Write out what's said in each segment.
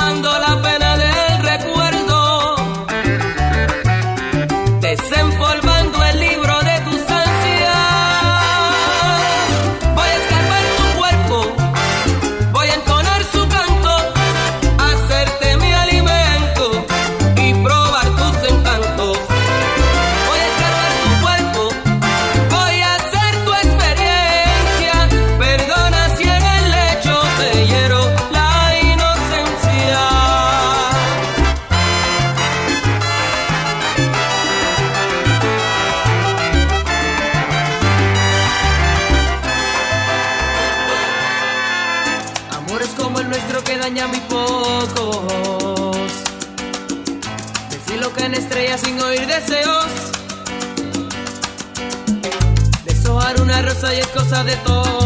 cuando de tontos.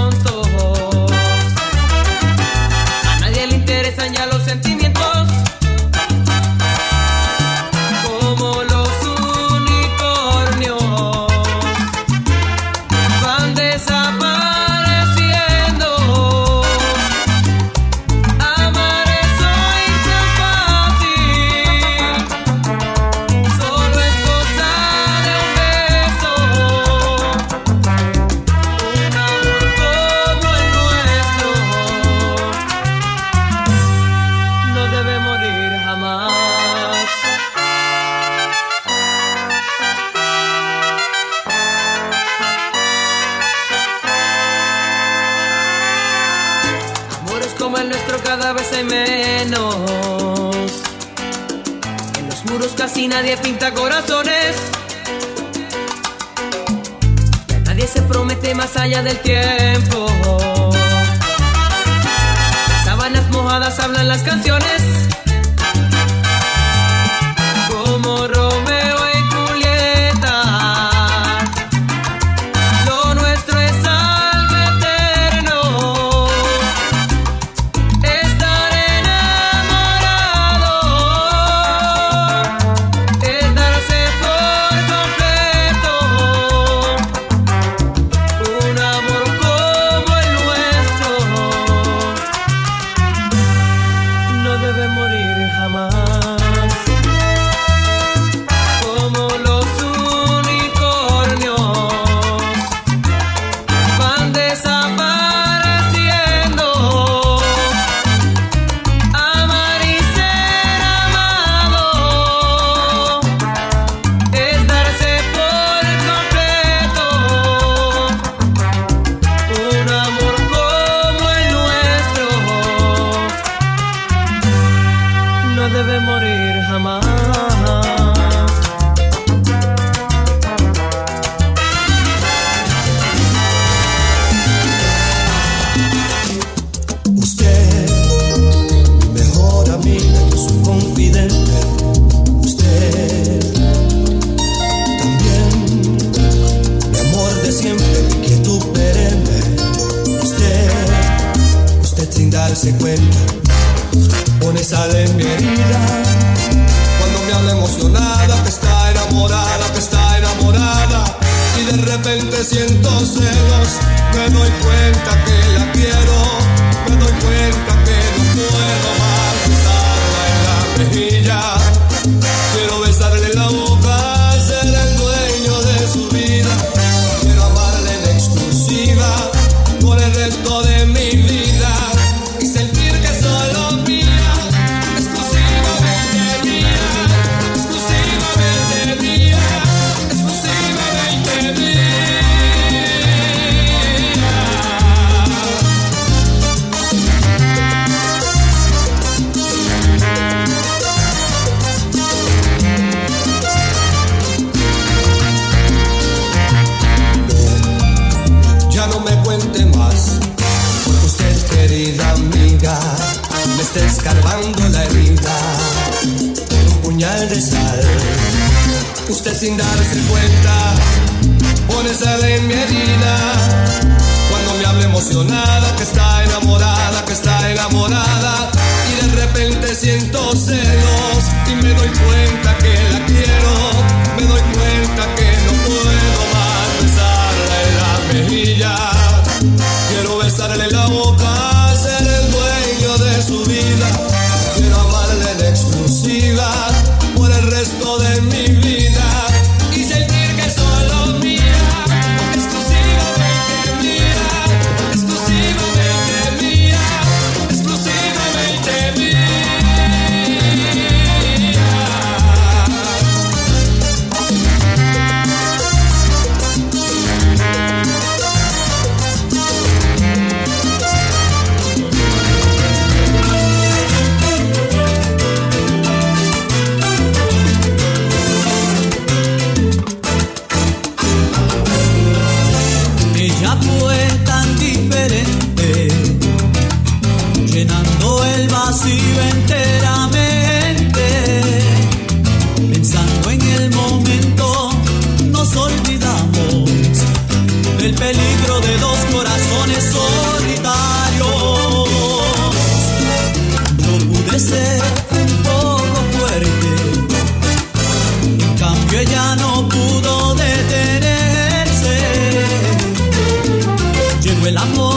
el amor.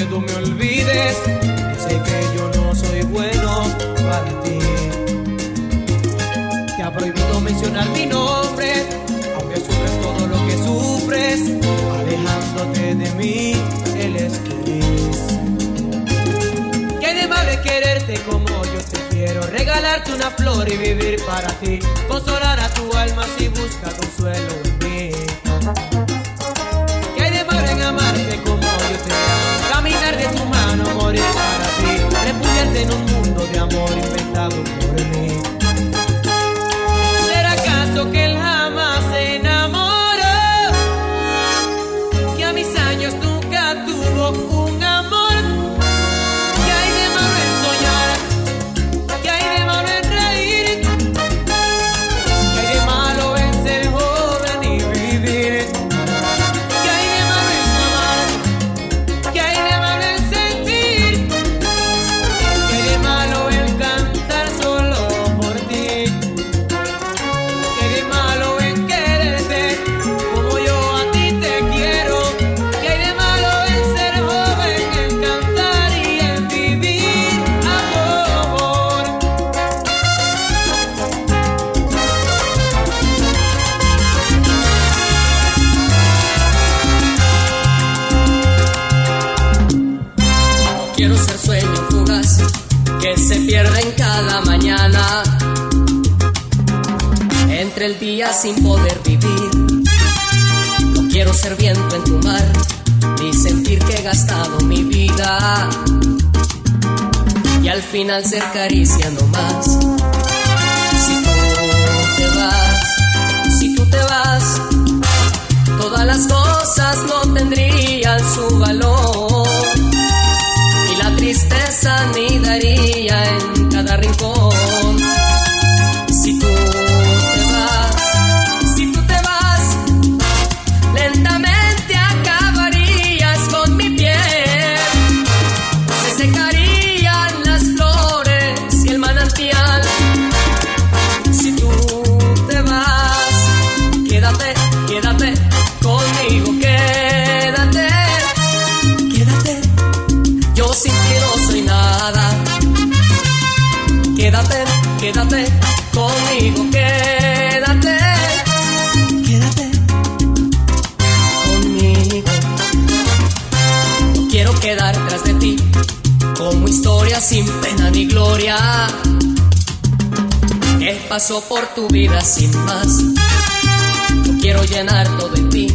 que tú me olvides. Yo sé que yo no soy bueno para ti. Te ha prohibido mencionar mi nombre, aunque sufres todo lo que sufres, alejándote de mí, el es feliz. Qué de quererte como yo te quiero, regalarte una flor y vivir para ti, consolar a tu alma si busca consuelo final ser caricia no más. Si tú te vas, si tú te vas, todas las cosas no tendrían su valor. Y la tristeza ni daría pasó por tu vida sin más. Yo quiero llenar todo en ti,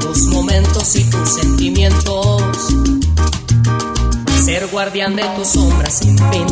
tus momentos y tus sentimientos. Ser guardián de tus sombras sin fin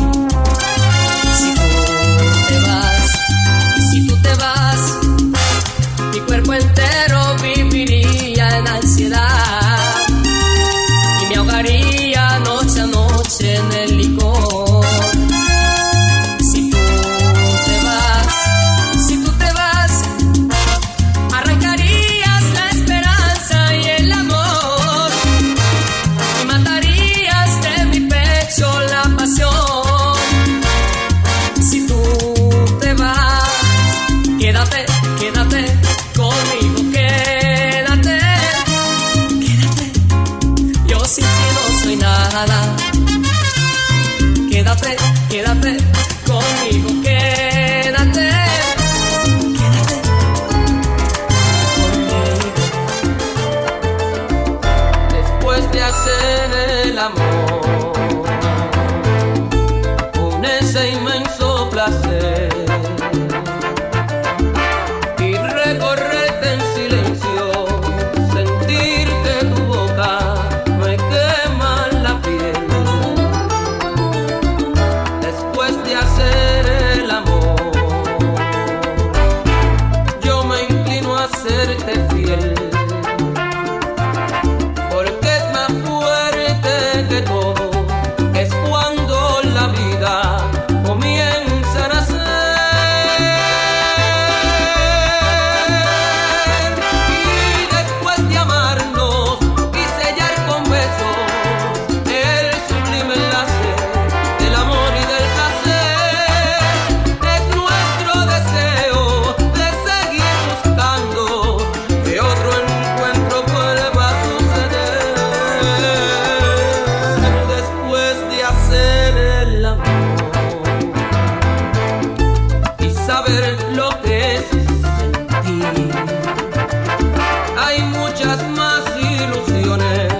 más ilusiones,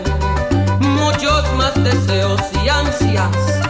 muchos más deseos y ansias